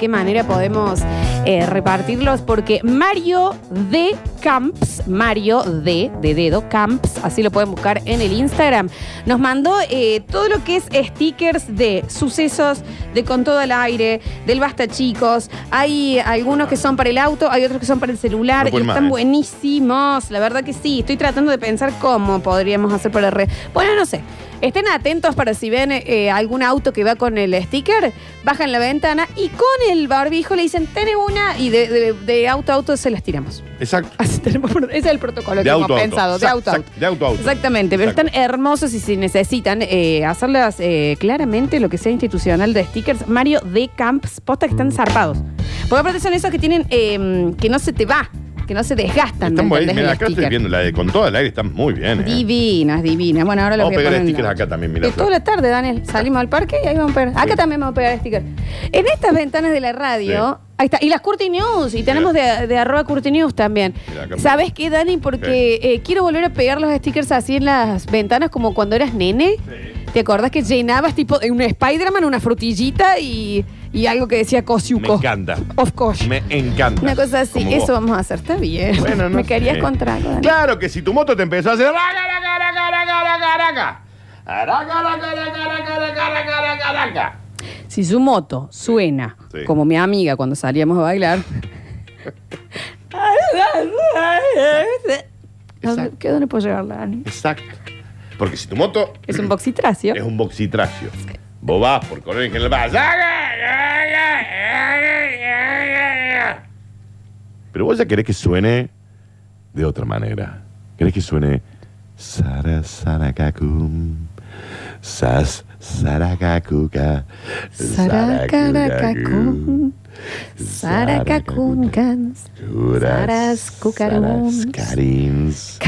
qué manera podemos eh, repartirlos, porque Mario de Camps, Mario de, de dedo, Camps, así lo pueden buscar en el Instagram, nos mandó eh, todo lo que es stickers de sucesos, de con todo el aire, del basta chicos. Hay algunos que son para el auto, hay otros que son para el celular, No y están más, ¿eh? buenísimos. La verdad que sí, estoy tratando de pensar cómo podríamos hacer para red. Bueno, no sé. Estén atentos para si ven eh, algún auto que va con el sticker, bajan la ventana y con el barbijo le dicen, tenés una, y de, de- de auto a auto se las tiramos. Exacto. Así tenemos- ese es el protocolo De que hemos auto a auto. pensado, de auto a auto. de auto a auto. Exactamente, pero Exacto. están hermosos y si necesitan eh, hacerlas eh, claramente lo que sea institucional de stickers, Mario de Camps, posta que están zarpados. Porque aparte son esos que tienen, eh, que no se te va, que no se desgastan. Están ¿me buenísimos. entendés? Mira, acá estoy viendo la de con todo el aire, están muy bien. ¿eh? Divinas, divinas. Bueno, ahora los Vamos voy a pegar poner stickers la- acá también, mira. Toda la tarde, Daniel. Salimos al parque y ahí vamos a pegar. Acá Sí. también vamos a pegar stickers. En estas ventanas de la radio, ahí está. Y las Curti News. Y tenemos de, de arroba Curti News también. ¿Sabes qué, Dani? Porque eh, quiero volver a pegar los stickers así en las ventanas como cuando eras nene. ¿Te acordás que llenabas tipo un Spider-Man, una frutillita y, y algo que decía Me Cosiuco? encanta. Of course. Me encanta. Una cosa así. Como Eso vos. vamos a hacer. Está bien. Bueno, no Me querías sé. contra algo. Claro que si tu moto te empezó a hacer. Si su moto suena Sí. como mi amiga cuando salíamos a bailar. Exacto. ¿Qué dónde puedo llevarla, Dani? Exacto. Porque si tu moto Es un boxitracio. es un boxitracio, vos vas por correr en general, vas. Pero vos ya querés que suene de otra manera. Querés que suene. Sara Sarakakum. Sas Sarakakuka. Saracaracacún. Saracacuncans. Saras cucarums. Carins.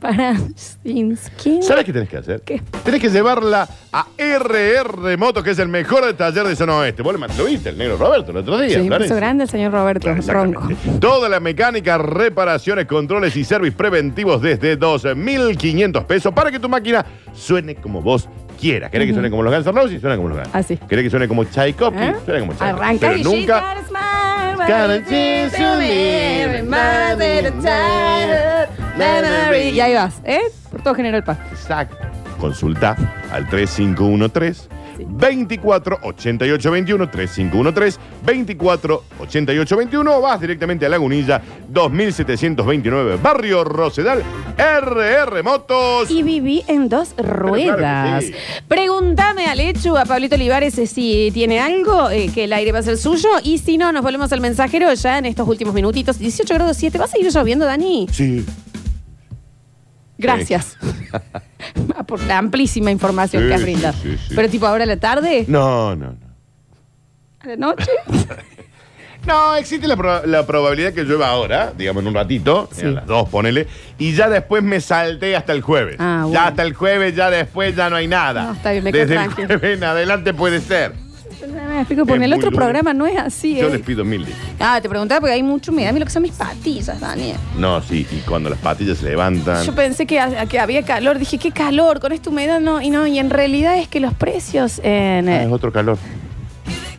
Parastinskin. ¿Sabes qué tenés que hacer? ¿Qué? Tenés que llevarla a RR Motos, que es el mejor taller de zona oeste. Vos lo viste, el negro Roberto, el otro día. Sí, beso grande el señor Roberto Ronco. Toda la mecánica, reparaciones, controles y servicios preventivos desde 2.500 pesos para que tu máquina suene como vos quieras. ¿Querés que suene como los Guns N' Roses? Suena como los Guns. Así. ¿Querés que suene como Tchaikovsky? ¿Eh? Suena como Tchaikovsky. Arranca Pero y nunca... Y ahí vas, ¿eh? Por todo General Paz. Exacto. Consulta al 3513 24 88 21 3513 24 88 21 o vas directamente a Lagunilla 2729 Barrio Rosedal RR Motos. Y viví en dos ruedas. sí. Pregúntame al hecho a Pablito Olivares eh, si tiene algo, eh, que el aire va a ser suyo. Y si no, nos volvemos al mensajero ya en estos últimos minutitos. 18 grados 7. ¿Va a seguir lloviendo, Dani? Sí. Gracias. Por la amplísima información Sí, que has sí, brindado. sí, sí. Pero tipo ahora a la tarde, No, no, no. a la noche. No, existe la, pro- la probabilidad que llueva ahora, digamos en un ratito, Sí. a las dos, ponele, y ya después me salté hasta el jueves. Ah, bueno. Ya hasta el jueves, ya después ya no hay nada. No, está bien, me quedo Desde el tranquila. jueves en adelante puede ser. Me explico, porque en el otro programa no es así. Yo ¿eh? les pido mil disculpas. Ah, te preguntaba porque hay mucho humedad. Mira lo que son mis patillas, Daniel. No, sí, y cuando las patillas se levantan. Yo pensé que, ha- que había calor. Dije, qué calor con esta humedad. No, y no, y en realidad es que los precios en. Ah, eh, es otro calor.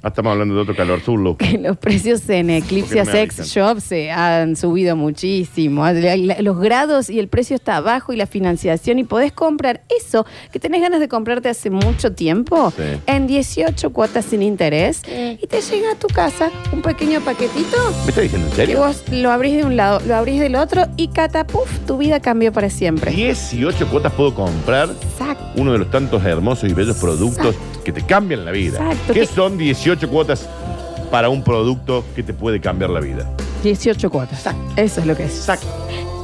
Ah, estamos hablando de otro calor, Zulu. que los precios en Eclipse ¿Por qué no Sex? Shop se han subido muchísimo. La- Los grados y el precio está bajo y la financiación y podés comprar eso que tenés ganas de comprarte hace mucho tiempo Sí. en 18 cuotas sin interés y te llega a tu casa un pequeño paquetito ¿Me estás diciendo en que serio? vos lo abrís de un lado, lo abrís del otro y catapuf, tu vida cambió para siempre. 18 cuotas puedo comprar Exacto. uno de los tantos hermosos y bellos productos que te cambian la vida. Exacto. ¿Qué Que- son 18 cuotas para un producto que te puede cambiar la vida? 18 cuotas. Eso es lo que es. Exacto.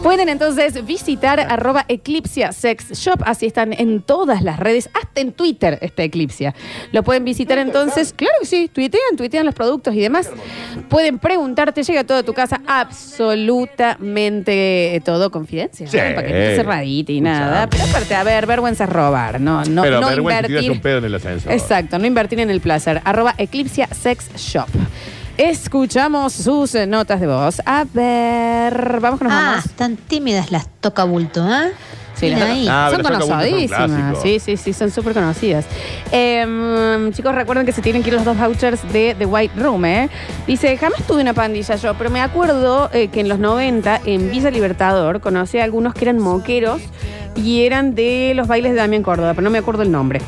Pueden entonces visitar arroba Eclipsia Sex Shop, así están en todas las redes, hasta en Twitter está Eclipsia. Lo pueden visitar entonces, claro que sí, tuitean, tuitean los productos y demás. Pueden preguntarte, llega todo a tu casa, absolutamente todo confidencia, Sí. ¿no? paquetito cerradito y nada. Pero aparte, a ver, vergüenza es robar, no, no, Pero no vergüenza tirarse invertir. un pedo en el ascensor. Exacto, no invertir en el placer. Arroba Eclipsia Sex Shop. Escuchamos sus eh, notas de voz. A ver, vamos con los Ah, vamos. están tímidas las toca bulto, ¿eh? Sí, las- Ahí. Ah, son conocidísimas. Sí, sí, sí, son súper conocidas. Em, chicos, recuerden que se tienen que ir los dos vouchers de The White Room, ¿eh? Dice, jamás tuve una pandilla yo, pero me acuerdo eh, que en los 90, en Villa Libertador, conocí a algunos que eran moqueros y eran de los bailes de Damián Córdoba, pero no me acuerdo el nombre.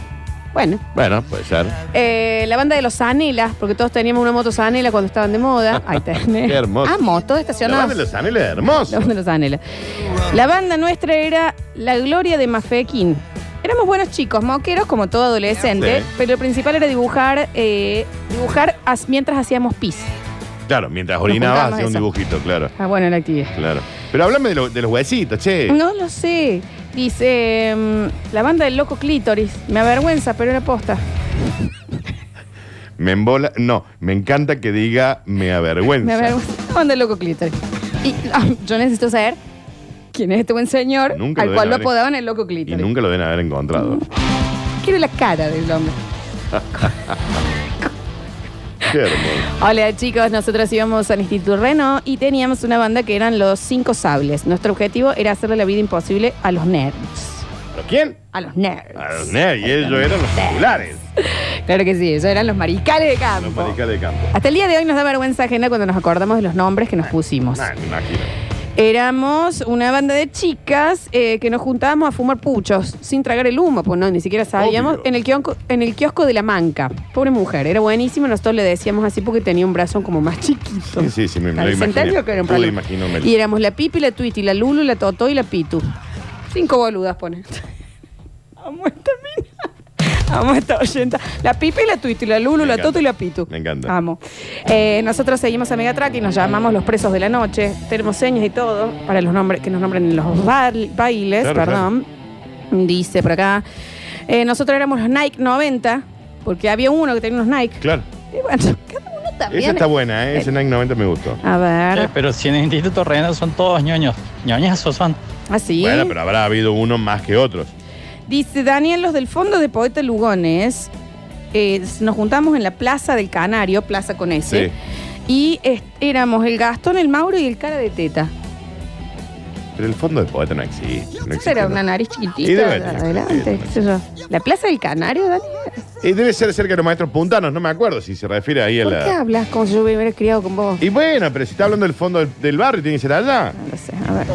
Bueno, Bueno, puede ser. eh, la banda de los Zanelas, porque todos teníamos una moto Zanela cuando estaban de moda. Ahí tenés. Qué hermoso. Ah, motos La estacionadas. banda de los Ángeles es hermoso. La banda de los Zanelas. La banda nuestra era La Gloria de Mafequín. Éramos buenos chicos, moqueros como todo adolescente, Sí. pero lo principal era dibujar, eh, dibujar as- mientras hacíamos pis. Claro, mientras orinaba juntamos hacía un eso. dibujito, claro. Ah, bueno, la actividad. Claro. Pero háblame de, lo- de los huesitos, che. No lo sé. Dice mm, la banda del loco clítoris. Me avergüenza, pero era posta. Me embola. No, me encanta que diga me avergüenza. Me avergüenza. La banda del loco clítoris. Y ah, yo necesito saber quién es este buen señor Nunca al cual lo haber- apodaban el loco Y clítoris. nunca lo deben haber encontrado. Quiero la cara del hombre. Qué hermoso. Hola chicos, nosotros íbamos al Instituto Reno y teníamos una banda que eran los Cinco Sables. Nuestro objetivo era hacerle la vida imposible a los nerds. ¿Pero quién? A los nerds. A los nerds, y ellos eran los populares. Claro que sí, esos eran los mariscales de Los campo. mariscales de campo. Hasta el día de hoy nos da vergüenza ajena cuando nos acordamos de los nombres que nos pusimos. Nah, me imagino. Éramos una banda de chicas eh, que nos juntábamos a fumar puchos sin tragar el humo, pues no, ni siquiera sabíamos. Obvio. En el, kiosco, en el kiosco de la manca. Pobre mujer, era buenísimo. Nosotros le decíamos así porque tenía un brazo como más chiquito. Sí, sí, sí, me, me lo ¿Se entendió imaginé. que era un Pude problema? imaginarme. Y éramos la Pipi, la Twitty, la Lulu, la Toto y la Pitu. Cinco boludas pone. Vamos a terminar. Vamos a estar oyenta. La Pipi, la Twitty, la Lulu, Me la encanta. Toto y la Pitu. Me encanta. Vamos. Eh, nosotros seguimos a Megatrack y nos llamamos los presos de la noche. Tenemos señas y todo para los nombres que nos nombren en los ba- bailes, Claro, perdón. Dice por acá. eh, nosotros éramos los Nike 90, porque había uno que tenía unos Nike. Claro. Y bueno, cada uno también. Esa está buena, ¿eh? Ese Nike 90 me gustó. A ver. Pero si en el Instituto Renal son todos ñoños. ñoñazos son. Así. Bueno, pero habrá habido uno más que otros. Dice Daniel, los del fondo de Poeta Lugones, eh, nos juntamos en la Plaza del Canario, Plaza con S, Sí. y es- éramos el Gastón, el Mauro y el Cara de Teta. Pero el fondo del poeta no existe. No existe era ¿no? una nariz Y chiquitita debe de tener adelante, qué sé yo. ¿La Plaza del Canario, Daniel? Y debe ser cerca de los maestros puntanos, no me acuerdo si se refiere ahí a ¿Por qué la. hablas como si yo me hubiera criado con vos? Y bueno, pero si está hablando del fondo del, del barrio, tiene que ser allá. No lo sé, a ver.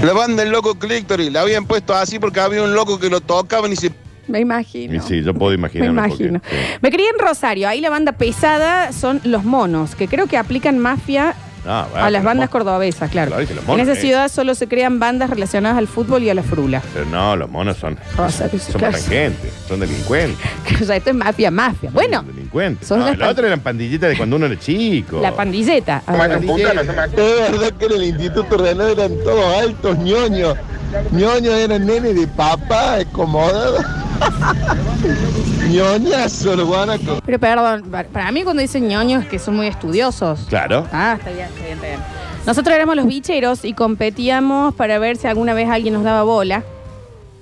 La banda del loco Clictory, la habían puesto así porque había un loco que lo tocaban y se Me imagino. Y sí, yo puedo Me imaginarme. imagino. porque- sí. Me crié en Rosario. Ahí la banda pesada son los monos, que creo que aplican mafia Ah, bueno, a las pero bandas monos- cordobesas, claro. Claro, y que los en esa eh. ciudad solo se crean bandas relacionadas al fútbol y a la frula. Pero no, los monos son. Rosario, sí, son claro. gente, son delincuentes. O sea, esto es mafia, mafia. Bueno, Son delincuentes. son No, las pan- otro eran pandillitas de cuando uno era chico. la pandilleta. A ver. Es verdad que en el Instituto Renal eran todos altos ñoños. ñoños eran nene de papá, acomodados. Ñoñazo, los guanacos. Pero perdón, pa- para mí cuando dicen ñoños es que son muy estudiosos. Claro. Ah, está bien, está bien, está bien. Nosotros éramos los bicheros y competíamos para ver si alguna vez alguien nos daba bola.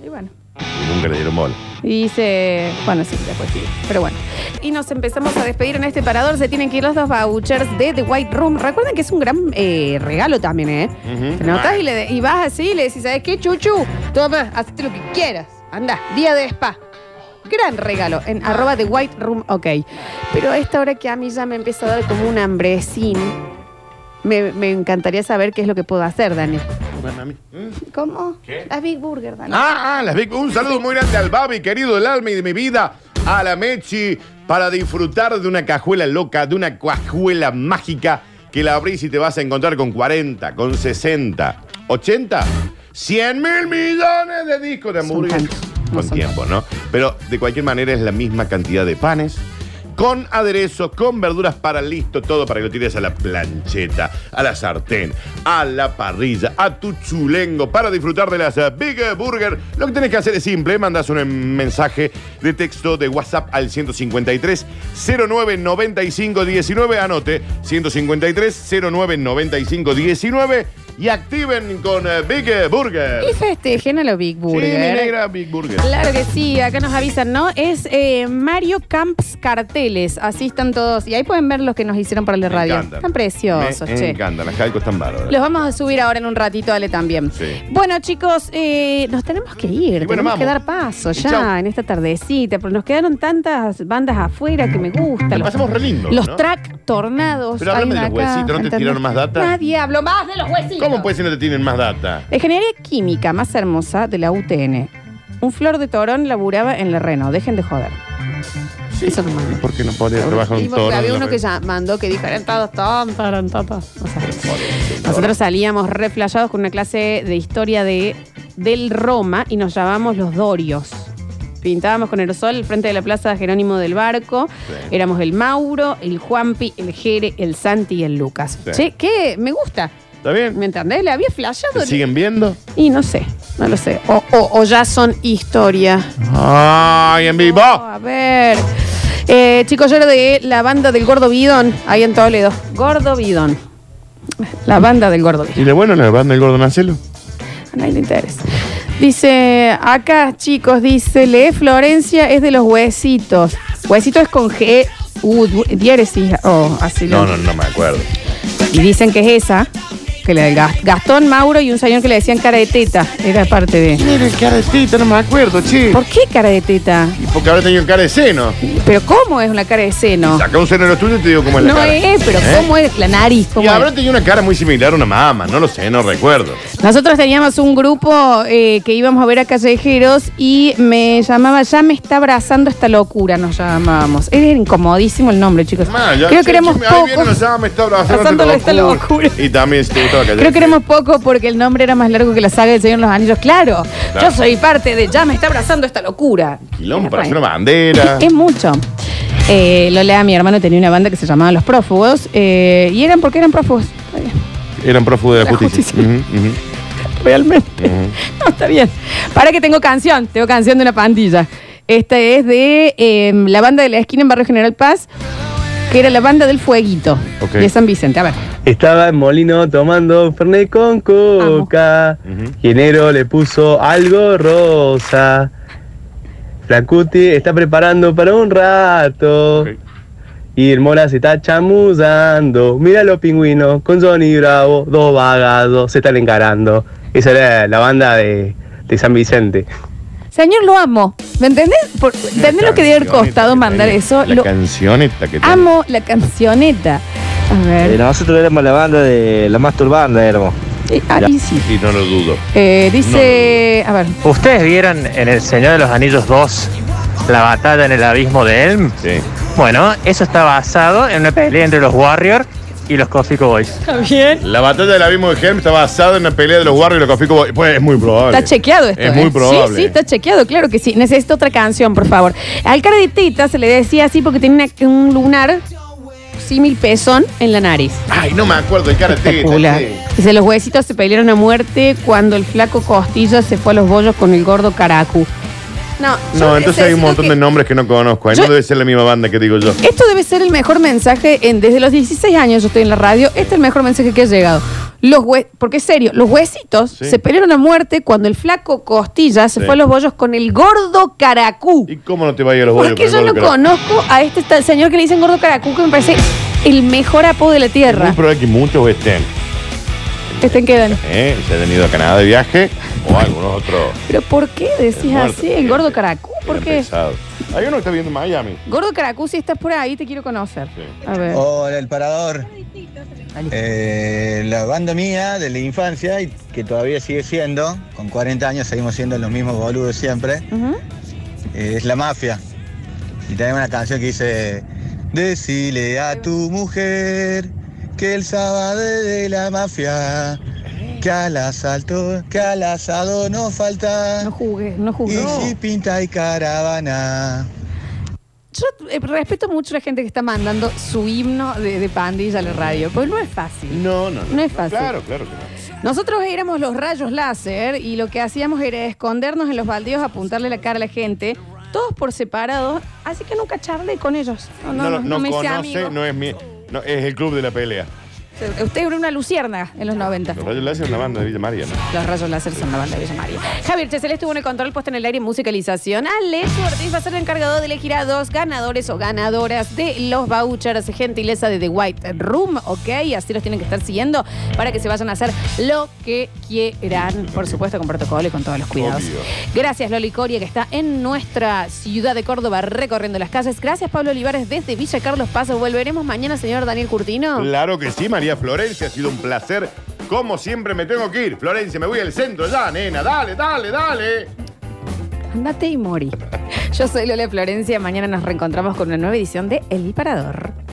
Y bueno. Y nunca le dieron bola. Y dice, bueno, sí, después sí, pero bueno. Y nos empezamos a despedir en este parador. Se tienen que ir los dos vouchers de The White Room. Recuerden que es un gran eh, regalo también, ¿eh? Ujú. Te notas y, le de- y vas así y le decís, ¿sabes qué, Chuchu? Toma, hazte lo que quieras. Anda, día de spa. Gran regalo en arroba The White Room, ok. Pero a esta hora que a mí ya me empieza a dar como un hambrecín, me, me encantaría saber qué es lo que puedo hacer, Daniel. Bueno, a mí. ¿Mm? ¿Cómo? ¿Qué? Las Big Burger, Daniel. Ah, ah, las Big- un saludo muy grande al Babi, querido del alma y de mi vida, a la Mechi, para disfrutar de una cajuela loca, de una cajuela mágica que la abrís y te vas a encontrar con 40, con 60, 80, 100 mil millones de discos de hamburguesas. no Con son tiempo, ¿no? Pero de cualquier manera es la misma cantidad de panes. Con aderezos, con verduras para listo, todo para que lo tires a la plancheta, a la sartén, a la parrilla, a tu chulengo, para disfrutar de las eh, Big Burger. Lo que tenés que hacer es simple, mandas un eh, mensaje de texto de WhatsApp al 153 09 95 19, anote, 153 09 95 19 y activen con eh, Big eh, Burger. Y festejen a los Big Sí, mi Burger. negra Big Burger. Claro que sí, acá nos avisan, ¿no? Es eh, Mario Camps Carteles, así están todos. Y ahí pueden ver los que nos hicieron para el de Me radio. encantan. Están preciosos, Me che. encantan, las Jaico están bárbaras. Los vamos a subir ahora en un ratito, Ale, también. Sí. Bueno, chicos, eh, nos tenemos que ir. Bueno, tenemos que vamos. dar paso Y ya chau. en esta tardecita, pero nos quedaron tantas bandas afuera que me gustan. La Los, pasamos re lindo, los ¿no? track tornados. Pero hay háblame de los acá, huesitos, ¿no te ¿entendés? tiraron más data? Nadie habló más de los huesitos. ¿Cómo puede ser que no te tienen más data? La ingeniería química más hermosa de la UTN. Un flor de torón laburaba en la Reno. Dejen de joder. Eso no ¿Y por qué no podía trabajar Y un porque toro? había en uno que ya mandó que dijo, eran todos tontos, eran tontos. O sea, nosotros salíamos reflejados con una clase de historia de, del Roma y nos llamábamos los Dorios. Pintábamos con aerosol el frente de la plaza Jerónimo del Barco. Sí. Éramos el Mauro, el Juanpi, el Jere, el Santi y el Lucas. Sí. Che, ¿qué? Me gusta. ¿Está bien? ¿Me entendés? Le había flashado. ¿Te siguen viendo? Y no sé, no lo sé. O, o- o ya son historia. ¡Ay, en vivo! Oh, a ver. Eh, chicos, yo era de la banda del Gordo Bidón, ahí en Toledo. Gordo Bidón. La banda del Gordo Bidón. ¿Y de bueno la banda del gordo Marcelo? A nadie le interesa. Dice, acá, chicos, dice, lee Florencia es de los huesitos. Huesitos es con G. Uh, diéresis. Oh, así lo- No, no, no me acuerdo. Y dicen que es esa. Que le Gastón, Mauro y un señor que le decían cara de teta. Era parte de. ¿Quién era el cara de teta? No me acuerdo, che. ¿Por qué cara de teta? Y porque ahora tenía cara de seno. Pero ¿cómo es una cara de seno? Saca un seno de los tuyos y te digo cómo es la No cara. es, pero ¿Eh? ¿cómo es la nariz? Y ¿Cómo habrá es? tenido una cara muy similar a una mamá, no lo sé, no recuerdo. Nosotros teníamos un grupo eh, que íbamos a ver a callejeros y me llamaba, ya me está abrazando esta locura, nos llamábamos. Era incomodísimo el nombre, chicos. Mamá, ya- Creo che, que éramos che, ahí viene, pocos. me está abrazando esta locura. Y también te Creo que éramos pocos porque el nombre era más largo que la saga del Señor de los Anillos. Claro, Claro. yo soy parte de ya me está abrazando esta locura. Quilombo para hacer una bandera. Es mucho. Eh, Lola, mi hermano, tenía una banda que se llamaba Los Prófugos eh, y eran porque eran prófugos. Está bien. Eran prófugos de la La justicia. justicia. Ujú, ujú. Realmente. No, está bien. Para que tengo canción. Tengo canción de una pandilla. Esta es de eh, la banda de la esquina en Barrio General Paz, que era la banda del Fueguito Ok. de San Vicente. A ver. Estaba en Molino tomando Fernet con coca. Ujú. Y enero le puso algo rosa. Flacuti está preparando para un rato. Ok. Y el Mola se está chamuzando. Mira los pingüinos con Johnny Bravo, dos vagados, se están encarando. Esa era la banda de, de San Vicente. Señor, lo amo. ¿Me entendés? Por, ¿Entendés lo que debe haber costado mandar eso? La Lo cancioneta que amo la cancioneta. A ver. Eh, nosotros éramos la banda de la masturbanda, éramos. Eh, ahí sí. Sí, no lo dudo. Eh, dice. A ver. ¿Ustedes vieron en El Señor de los Anillos 2 la batalla en el abismo de Elm? Sí. Bueno, eso está basado en una pelea entre los Warriors y los Coffee Boys. Está bien. La batalla del abismo de Helm está basada en la pelea de los Warriors y los Coffee Boys. Pues es muy probable. Está chequeado esto. Es ¿eh? muy probable. Sí, sí, está chequeado, claro que sí. Necesito otra canción, por favor. Al cara de teta se le decía así porque tenía una- un lunar símil pezón en la nariz. Ay, no me acuerdo el cara de teta, Espectacular. Dice, los huesitos se pelearon a muerte cuando el flaco Costilla se fue a los bollos con el gordo Caracu. No, yo No, entonces hay un montón que- de nombres que no conozco. Ahí Yo- no debe ser la misma banda que digo yo. Esto debe ser el mejor mensaje en, desde los 16 años yo estoy en la radio. Este es el mejor mensaje que ha llegado. Los hue- porque es serio, los huesitos Sí. se pelearon a muerte cuando el flaco Costilla se Sí. fue a los bollos con el gordo Caracú. ¿Y cómo no te vayas a los bollos Porque con yo el no gordo que- conozco a este ta- señor que le dicen gordo Caracú, que me parece el mejor apodo de la tierra. muy probable que muchos estén. Estén quedan. ¿eh? Se han ido a Canadá de viaje o algunos otros. Pero ¿por qué decís así? El también, gordo. Caracú, ¿por qué? Hay uno que está viendo en Miami. Gordo Caracú, si estás por ahí, te quiero conocer. Sí. A ver. Hola, el parador. Eh, la banda mía de la infancia, y que todavía sigue siendo, con 40 años seguimos siendo los mismos boludos siempre, eh, es La Mafia. Y tenemos una canción que dice, Decile a tu mujer que el sábado de la mafia, que al asalto, que al asado no falta, No jugué, no y jugué. si pinta y caravana. Yo eh, respeto mucho a la gente que está mandando su himno de, de pandilla a la radio, porque no es fácil. No, no, no. No es fácil. Claro, claro que no. Nosotros éramos los rayos láser y lo que hacíamos era escondernos en los baldíos, apuntarle la cara a la gente, todos por separado, así que nunca charlé con ellos. No, no, No, no, no, no me conoce, amigo. no es mi. No, es el club de la pelea. Usted era una lucierna en los 90. Los rayos láser es una banda de Villa María, ¿no? Los rayos láser son la banda de Villa María. Javier Chesel estuvo en el control puesto en el aire y musicalización. Alex Ortiz va a ser el encargado de elegir a dos ganadores o ganadoras de los vouchers gentileza de The White Room, ¿ok? Así los tienen que estar siguiendo para que se vayan a hacer lo que quieran, por supuesto con protocolo y con todos los cuidados. Obvio. Gracias Loli Coria que está en nuestra ciudad de Córdoba recorriendo las calles. Gracias Pablo Olivares desde Villa Carlos Paz. Volveremos mañana, señor Daniel Curtino. Claro que sí, María Florencia, ha sido un placer. Como siempre me tengo que ir. Florencia, me voy al centro ya, nena. Dale, dale, dale. Andate y mori. Yo soy Lola Florencia. Mañana nos reencontramos con una nueva edición de El Disparador.